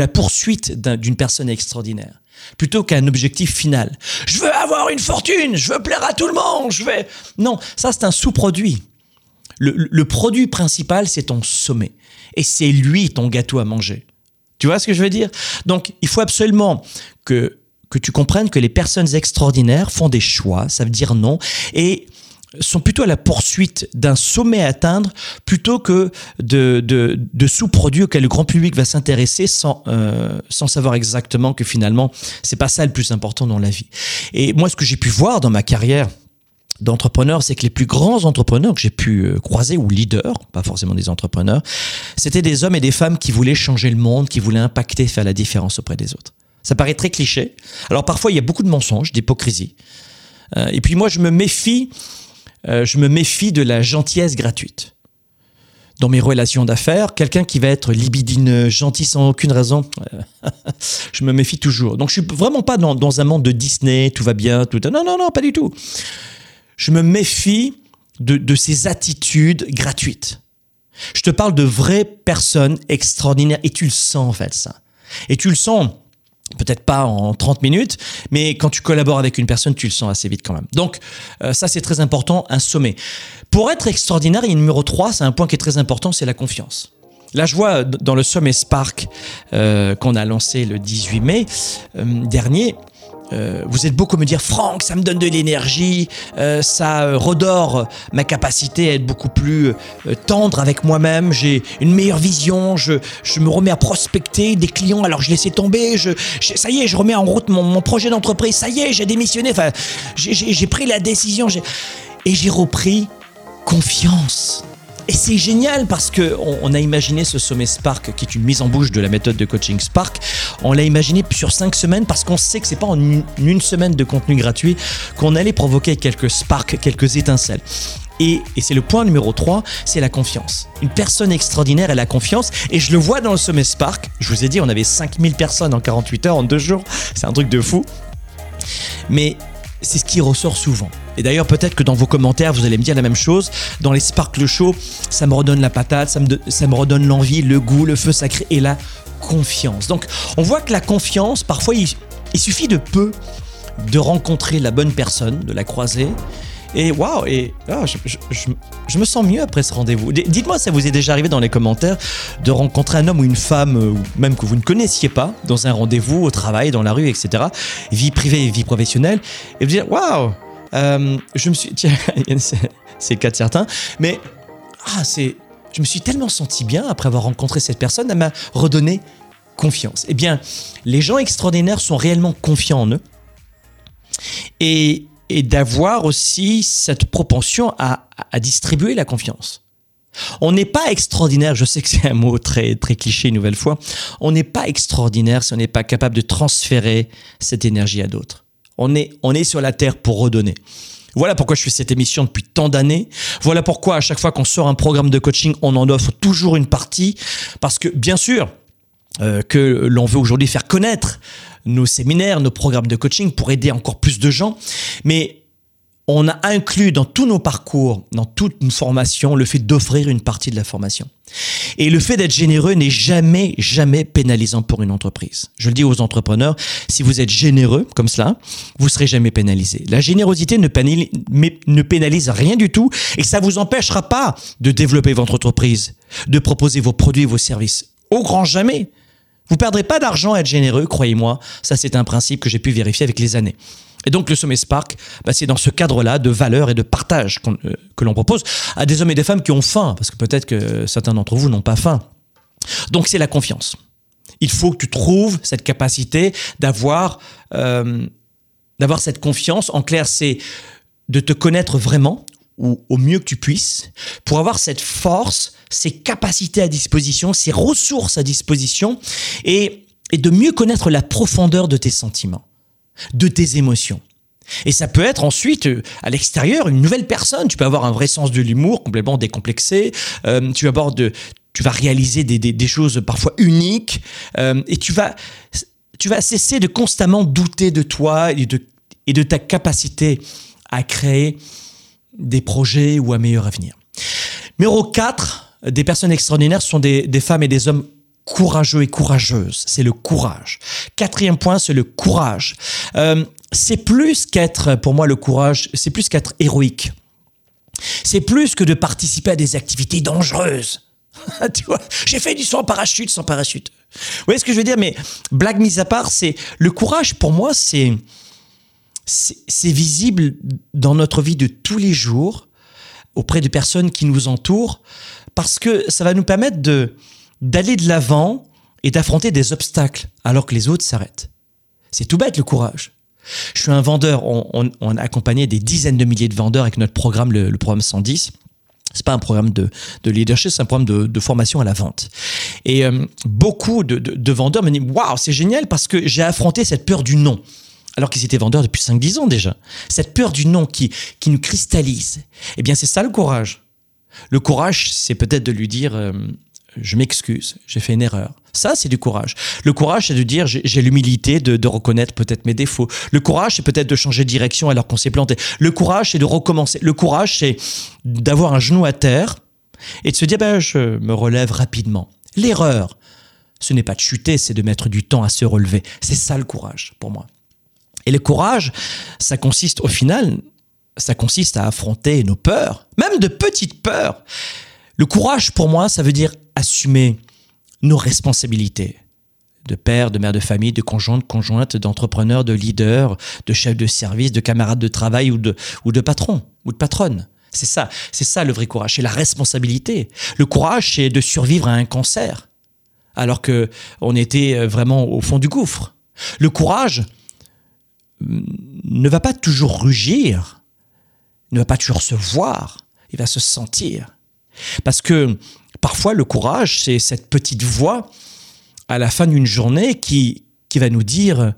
Speaker 1: poursuite d'une personne extraordinaire plutôt qu'un objectif final. Je veux avoir une fortune, je veux plaire à tout le monde, je vais... Non, ça c'est un sous-produit. Le, produit principal, c'est ton sommet. Et c'est lui ton gâteau à manger. Tu vois ce que je veux dire? Donc, il faut absolument que, que tu comprennes que les personnes extraordinaires font des choix, ça veut dire non, et sont plutôt à la poursuite d'un sommet à atteindre plutôt que de, de, sous-produits auxquels le grand public va s'intéresser sans, euh, sans savoir exactement que finalement, c'est pas ça le plus important dans la vie. Et moi, ce que j'ai pu voir dans ma carrière, d'entrepreneur, c'est que les plus grands entrepreneurs que j'ai pu euh, croiser, ou leaders, pas forcément des entrepreneurs, c'était des hommes et des femmes qui voulaient changer le monde, qui voulaient impacter, faire la différence auprès des autres. Ça paraît très cliché. Alors parfois, il y a beaucoup de mensonges, d'hypocrisie. Euh, et puis moi, je me méfie euh, je me méfie de la gentillesse gratuite. Dans mes relations d'affaires, quelqu'un qui va être libidineux, gentil sans aucune raison, euh, <laughs> je me méfie toujours. Donc je suis vraiment pas dans, un monde de Disney, tout va bien, tout. Non, non, non, pas du tout. Je me méfie de, de ces attitudes gratuites. Je te parle de vraies personnes extraordinaires et tu le sens en fait ça. Et tu le sens Peut-être pas en 30 minutes, mais quand tu collabores avec une personne, tu le sens assez vite quand même. Donc, euh, ça, c'est très important, un sommet. Pour être extraordinaire, il y a numéro 3, c'est un point qui est très important, c'est la confiance. Là, je vois dans le sommet Spark euh, qu'on a lancé le 18 mai euh, dernier, euh, vous êtes beaucoup à me dire Franck, ça me donne de l'énergie, euh, ça euh, redore ma capacité à être beaucoup plus tendre avec moi-même, j'ai une meilleure vision, je, je, me remets à prospecter des clients alors je laissais tomber, je, ça y est, je remets en route mon, mon projet d'entreprise, ça y est, j'ai démissionné, enfin, j'ai pris la décision et j'ai repris confiance. Et c'est génial parce que on, a imaginé ce sommet Spark, qui est une mise en bouche de la méthode de coaching Spark. On l'a imaginé sur cinq semaines parce qu'on sait que c'est pas en une, semaine de contenu gratuit qu'on allait provoquer quelques sparks, quelques étincelles. Et, c'est le point numéro 3, c'est la confiance. Une personne extraordinaire, elle a confiance. Et je le vois dans le sommet Spark. Je vous ai dit, on avait 5000 personnes en 48 heures, en deux jours. C'est un truc de fou. Mais c'est ce qui ressort souvent. Et d'ailleurs, peut-être que dans vos commentaires, vous allez me dire la même chose. Dans les Sparkle Show, ça me redonne la patate, ça me, redonne l'envie, le goût, le feu sacré et la confiance. Donc, on voit que la confiance, parfois, il, il suffit de peu de rencontrer la bonne personne, de la croiser, et waouh, et oh, je, me sens mieux après ce rendez-vous. Dites-moi, ça vous est déjà arrivé dans les commentaires de rencontrer un homme ou une femme, euh, ou même que vous ne connaissiez pas, dans un rendez-vous, au travail, dans la rue, etc. Vie privée et vie professionnelle, et vous dire waouh, euh, je me suis. <laughs> Tiens, c'est le cas de certains, mais ah, c'est. Je me suis tellement senti bien après avoir rencontré cette personne, elle m'a redonné confiance. Eh bien, les gens extraordinaires sont réellement confiants en eux. Et et d'avoir aussi cette propension à, distribuer la confiance. On n'est pas extraordinaire, je sais que c'est un mot très, très cliché une nouvelle fois, on n'est pas extraordinaire si on n'est pas capable de transférer cette énergie à d'autres. On est, on est sur la Terre pour redonner. Voilà pourquoi je fais cette émission depuis tant d'années. Voilà pourquoi à chaque fois qu'on sort un programme de coaching, on en offre toujours une partie. Parce que bien sûr euh, que l'on veut aujourd'hui faire connaître nos séminaires, nos programmes de coaching pour aider encore plus de gens. Mais on a inclus dans tous nos parcours, dans toute une formation, le fait d'offrir une partie de la formation. Et le fait d'être généreux n'est jamais, jamais pénalisant pour une entreprise. Je le dis aux entrepreneurs, si vous êtes généreux comme cela, vous serez jamais pénalisé. La générosité ne pénalise, ne pénalise rien du tout et ça vous empêchera pas de développer votre entreprise, de proposer vos produits et vos services. Au grand jamais. Vous perdrez pas d'argent à être généreux, croyez-moi. Ça, c'est un principe que j'ai pu vérifier avec les années. Et donc le sommet Spark, bah, c'est dans ce cadre-là de valeur et de partage euh, que l'on propose à des hommes et des femmes qui ont faim, parce que peut-être que certains d'entre vous n'ont pas faim. Donc c'est la confiance. Il faut que tu trouves cette capacité d'avoir euh, d'avoir cette confiance. En clair, c'est de te connaître vraiment ou au mieux que tu puisses pour avoir cette force, ces capacités à disposition, ces ressources à disposition et, de mieux connaître la profondeur de tes sentiments, de tes émotions. Et ça peut être ensuite euh, à l'extérieur une nouvelle personne. Tu peux avoir un vrai sens de l'humour complètement décomplexé. Euh, tu de, tu vas réaliser des choses parfois uniques euh, et tu vas, tu vas cesser de constamment douter de toi et de, et de ta capacité à créer des projets ou un meilleur avenir. Numéro 4, des personnes extraordinaires sont des, femmes et des hommes courageux et courageuses. C'est le courage. Quatrième point, c'est le courage. Euh, c'est plus qu'être, pour moi, le courage, c'est plus qu'être héroïque. C'est plus que de participer à des activités dangereuses. <laughs> tu vois, j'ai fait du saut en parachute sans parachute. Vous voyez ce que je veux dire? Mais blague mise à part, c'est le courage pour moi, c'est c'est visible dans notre vie de tous les jours, auprès de personnes qui nous entourent, parce que ça va nous permettre de d'aller de l'avant et d'affronter des obstacles alors que les autres s'arrêtent. C'est tout bête le courage. Je suis un vendeur, on, a accompagné des dizaines de milliers de vendeurs avec notre programme, le, programme 110 c'est pas un programme de, leadership, c'est un programme de, formation à la vente. Et euh, beaucoup de, de, vendeurs me disent Waouh, c'est génial parce que j'ai affronté cette peur du non alors qu'ils étaient vendeurs depuis 5-10 ans déjà. Cette peur du non qui, qui nous cristallise, eh bien c'est ça le courage. Le courage, c'est peut-être de lui dire euh, je m'excuse, j'ai fait une erreur. Ça, c'est du courage. Le courage, c'est de dire j'ai l'humilité de, reconnaître peut-être mes défauts. Le courage, c'est peut-être de changer de direction alors qu'on s'est planté. Le courage, c'est de recommencer. Le courage, c'est d'avoir un genou à terre et de se dire ben, je me relève rapidement. L'erreur, Ce n'est pas de chuter, c'est de mettre du temps à se relever. C'est ça le courage pour moi. Et le courage, ça consiste au final, ça consiste à affronter nos peurs, même de petites peurs. Le courage pour moi, ça veut dire assumer nos responsabilités de père, de mère de famille, de conjointe, conjointe, d'entrepreneur, de leader, de chef de service, de camarade de travail ou de, ou patron ou de patronne. C'est ça, c'est ça le vrai courage, c'est la responsabilité. Le courage, c'est de survivre à un cancer, alors que on était vraiment au fond du gouffre. Le courage mm, ne va pas toujours rugir, ne va pas toujours se voir, il va se sentir. Parce que parfois le courage, c'est cette petite voix à la fin d'une journée qui, qui va nous dire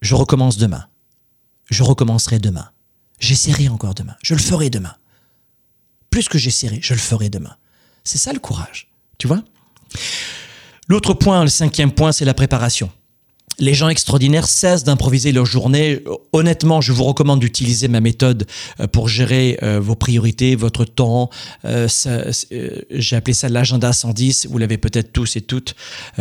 Speaker 1: je recommence demain, je recommencerai demain. J'essaierai encore demain. Je le ferai demain. Plus que j'essaierai, je le ferai demain. C'est ça le courage. Tu vois? L'autre point, le cinquième point, c'est la préparation les gens extraordinaires cessent d'improviser leur journée. Honnêtement, je vous recommande d'utiliser ma méthode euh, pour gérer euh, vos priorités, votre temps. Euh, j'ai appelé ça l'agenda 110. Vous l'avez peut-être tous et toutes.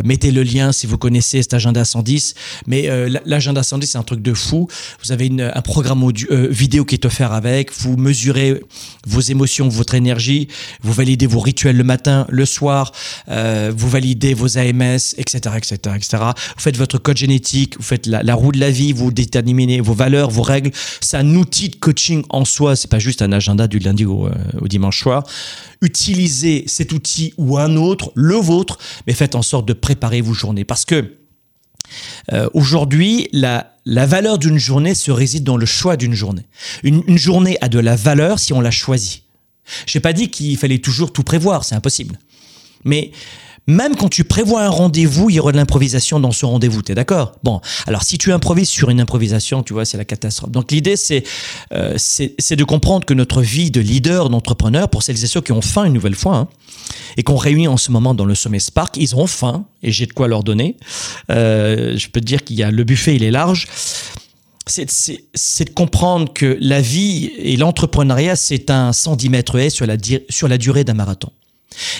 Speaker 1: Mettez le lien si vous connaissez cet agenda 110. Mais l'agenda 110, c'est un truc de fou. Vous avez un programme audio, vidéo qui est offert avec. Vous mesurez vos émotions, votre énergie. Vous validez vos rituels le matin, le soir. vous validez vos AMS, etc., etc., etc. Vous faites votre code vous faites la, roue de la vie, vous déterminez vos valeurs, vos règles. C'est un outil de coaching en soi, c'est pas juste un agenda du lundi au, euh, dimanche soir. Utilisez cet outil ou un autre, le vôtre, mais faites en sorte de préparer vos journées. Parce que euh, aujourd'hui, la, valeur d'une journée se réside dans le choix d'une journée. Une, une journée a de la valeur si on la choisit. J'ai pas dit qu'il fallait toujours tout prévoir, c'est impossible. Mais même quand tu prévois un rendez-vous, il y aura de l'improvisation dans ce rendez-vous. T'es d'accord? Bon, alors si tu improvises sur une improvisation, tu vois, c'est la catastrophe. Donc l'idée, c'est euh, c'est de comprendre que notre vie de leader, d'entrepreneur, pour celles et ceux qui ont faim une nouvelle fois, hein, et qu'on réunit en ce moment dans le sommet Spark, ils ont faim, et j'ai de quoi leur donner. Euh, je peux te dire qu'il y a le buffet, il est large c'est de comprendre que la vie et l'entrepreneuriat, c'est un 110 mètres haies sur la, sur la durée d'un marathon.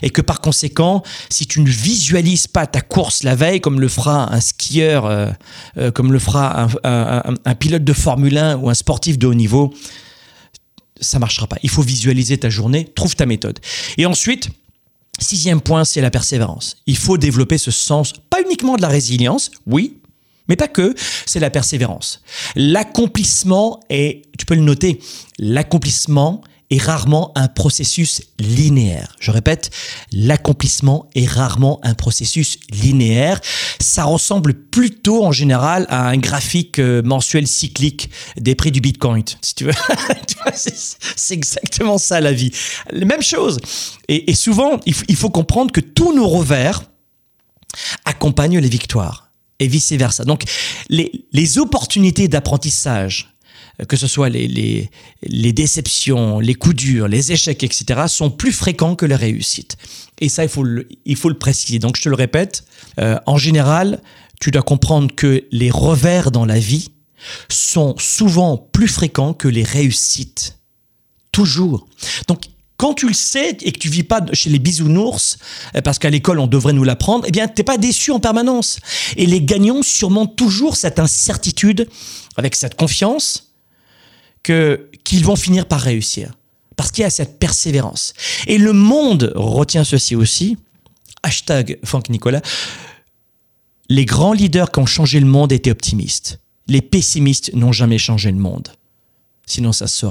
Speaker 1: Et que par conséquent, si tu ne visualises pas ta course la veille, comme le fera un skieur, euh, euh, comme le fera un, pilote de Formule 1 ou un sportif de haut niveau, ça marchera pas. Il faut visualiser ta journée, trouve ta méthode. Et ensuite, sixième point, c'est la persévérance. Il faut développer ce sens, pas uniquement de la résilience, oui, mais pas que, c'est la persévérance. L'accomplissement est, tu peux le noter, l'accomplissement est rarement un processus linéaire. Je répète, l'accomplissement est rarement un processus linéaire. Ça ressemble plutôt en général à un graphique euh, mensuel cyclique des prix du Bitcoin, si tu veux. <laughs> c'est exactement ça la vie. Même chose. Et, souvent, il faut comprendre que tous nos revers accompagnent les victoires et vice-versa. Donc, les opportunités d'apprentissage, que ce soit les, les, les, déceptions, les coups durs, les échecs, etc., sont plus fréquents que les réussites. Et ça, il faut le, il faut le préciser. Donc, je te le répète, euh, en général, tu dois comprendre que les revers dans la vie sont souvent plus fréquents que les réussites. Toujours. Donc, quand tu le sais et que tu vis pas chez les bisounours, euh, parce qu'à l'école on devrait nous l'apprendre, eh bien t'es pas déçu en permanence. Et les gagnants surmontent toujours cette incertitude avec cette confiance qu'ils vont finir par réussir. Parce qu'il y a cette persévérance. Et le monde retient ceci aussi. Hashtag Franck Nicolas. Les grands leaders qui ont changé le monde étaient optimistes. Les pessimistes n'ont jamais changé le monde. Sinon, ça se.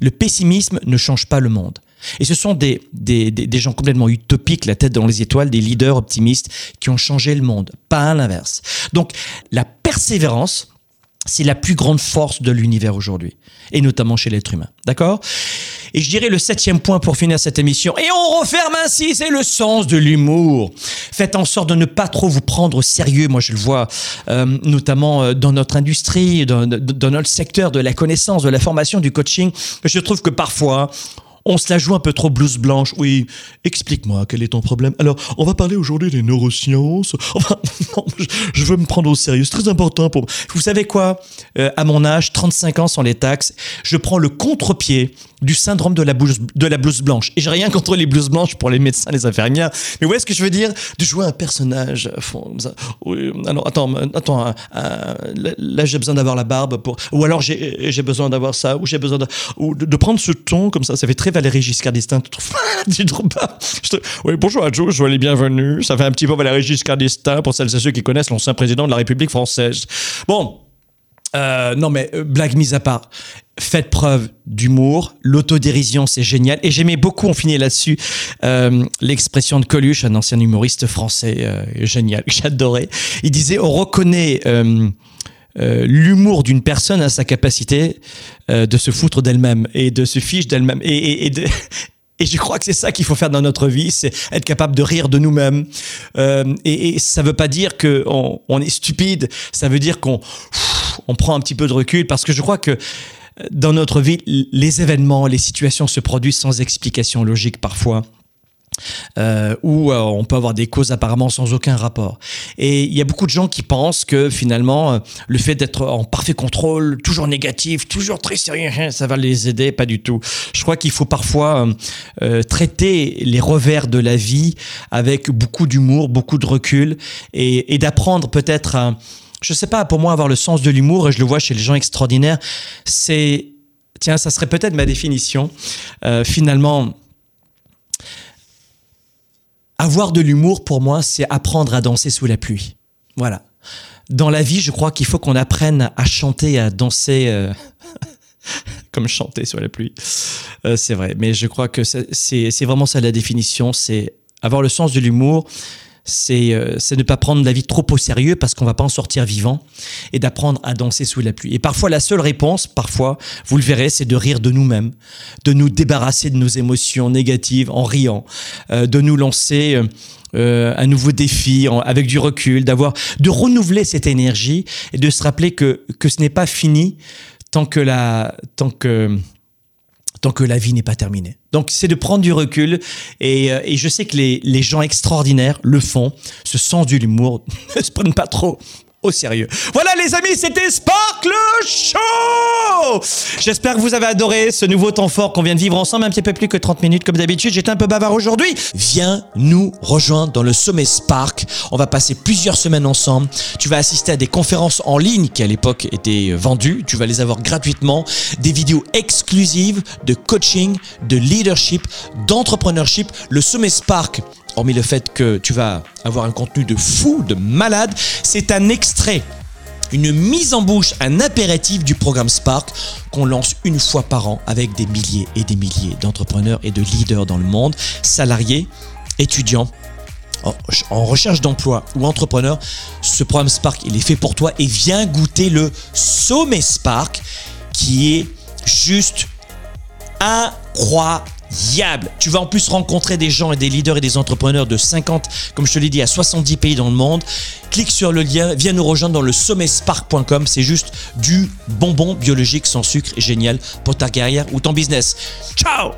Speaker 1: Le pessimisme ne change pas le monde. Et ce sont des, des, des, gens complètement utopiques, la tête dans les étoiles, des leaders optimistes qui ont changé le monde, pas à l'inverse. Donc la persévérance, c'est la plus grande force de l'univers aujourd'hui, et notamment chez l'être humain. D'accord? Et je dirais le septième point pour finir cette émission, et on referme ainsi, c'est le sens de l'humour. Faites en sorte de ne pas trop vous prendre au sérieux, moi je le vois euh, notamment euh, dans notre industrie, dans, dans notre secteur de la connaissance, de la formation, du coaching. Je trouve que parfois, On se la joue un peu trop blouse blanche. Oui, explique-moi, quel est ton problème? Alors, on va parler aujourd'hui des neurosciences. <laughs> Enfin, non, je, veux me prendre au sérieux. C'est très important pour moi. Vous savez quoi? Euh, À mon âge, 35 ans sans les taxes, je prends le contre-pied du syndrome de la, blouse, blanche. Et j'ai rien contre les blouses blanches pour les médecins, les infirmières. Mais où est-ce que je veux dire? De jouer un personnage. Oui, alors, attends, attends. euh, là, j'ai besoin d'avoir la barbe pour. Ou alors j'ai besoin d'avoir ça. Ou j'ai besoin de, de prendre ce ton comme ça. Ça fait très Valérie Giscard d'Estaing. Tu trouves <laughs> Tu trouves pas? Oui, bonjour Adjo, je les bienvenus. Ça fait un petit peu Valérie Giscard d'Estaing pour celles et ceux qui connaissent l'ancien président de la République française. Bon. Euh, non mais euh, blague mise à part, faites preuve d'humour, l'autodérision c'est génial et j'aimais beaucoup, on finit là-dessus, euh, l'expression de Coluche, un ancien humoriste français génial, <laughs> j'adorais. Il disait on reconnaît euh, euh, l'humour d'une personne à sa capacité euh, de se foutre d'elle-même et de se fiche d'elle-même et, et- et <laughs> Et je crois que c'est ça qu'il faut faire dans notre vie, c'est être capable de rire de nous-mêmes. Euh, et, et ça veut pas dire que on, on est stupide, ça veut dire qu'on on prend un petit peu de recul parce que je crois que dans notre vie, les événements, les situations se produisent sans explication logique parfois. Euh, où euh, on peut avoir des causes apparemment sans aucun rapport. Et il y a beaucoup de gens qui pensent que finalement, euh, le fait d'être en parfait contrôle, toujours négatif, toujours très sérieux, hein, ça va les aider, pas du tout. Je crois qu'il faut parfois traiter les revers de la vie avec beaucoup d'humour, beaucoup de recul et, d'apprendre peut-être à, je sais pas, pour moi, avoir le sens de l'humour, et je le vois chez les gens extraordinaires, c'est, tiens, ça serait peut-être ma définition, finalement, avoir de l'humour, pour moi, c'est apprendre à danser sous la pluie. Voilà. Dans la vie, je crois qu'il faut qu'on apprenne à chanter, à danser. euh, <laughs> Comme chanter sous la pluie. Euh, c'est vrai. Mais je crois que c'est vraiment ça la définition. C'est avoir le sens de l'humour. C'est euh, ne pas prendre la vie trop au sérieux parce qu'on va pas en sortir vivant et d'apprendre à danser sous la pluie. Et parfois, la seule réponse, parfois, vous le verrez, c'est de rire de nous-mêmes, de nous débarrasser de nos émotions négatives en riant, euh, de nous lancer euh, euh, un nouveau défi avec du recul, d'avoir, de renouveler cette énergie et de se rappeler que que ce n'est pas fini tant que la tant que tant que la vie n'est pas terminée. Donc c'est de prendre du recul et, euh, je sais que les, les gens extraordinaires le font, ce sens de l'humour, <laughs> ne se prennent pas trop au sérieux. Voilà les amis, c'était Sparkle Show J'espère que vous avez adoré ce nouveau temps fort qu'on vient de vivre ensemble, un petit peu plus que 30 minutes comme d'habitude. J'étais un peu bavard aujourd'hui. Viens nous rejoindre dans le sommet Spark. On va passer plusieurs semaines ensemble. Tu vas assister à des conférences en ligne qui à l'époque étaient vendues. Tu vas les avoir gratuitement. Des vidéos exclusives de coaching, de leadership, d'entrepreneurship. Le sommet Spark hormis le fait que tu vas avoir un contenu de fou, de malade, c'est un extrait, une mise en bouche, un apéritif du programme Spark qu'on lance une fois par an avec des milliers et des milliers d'entrepreneurs et de leaders dans le monde, salariés, étudiants. En recherche d'emploi ou entrepreneur, ce programme Spark, il est fait pour toi et viens goûter le sommet Spark qui est juste incroyable. Tu vas en plus rencontrer des gens et des leaders et des entrepreneurs de 50, comme je te l'ai dit, à 70 pays dans le monde. Clique sur le lien, viens nous rejoindre dans le sommetspark.com. C'est juste du bonbon biologique sans sucre et génial pour ta carrière ou ton business. Ciao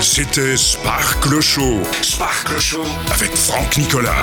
Speaker 4: C'était Sparkle Show. Sparkle Show avec Franck Nicolas.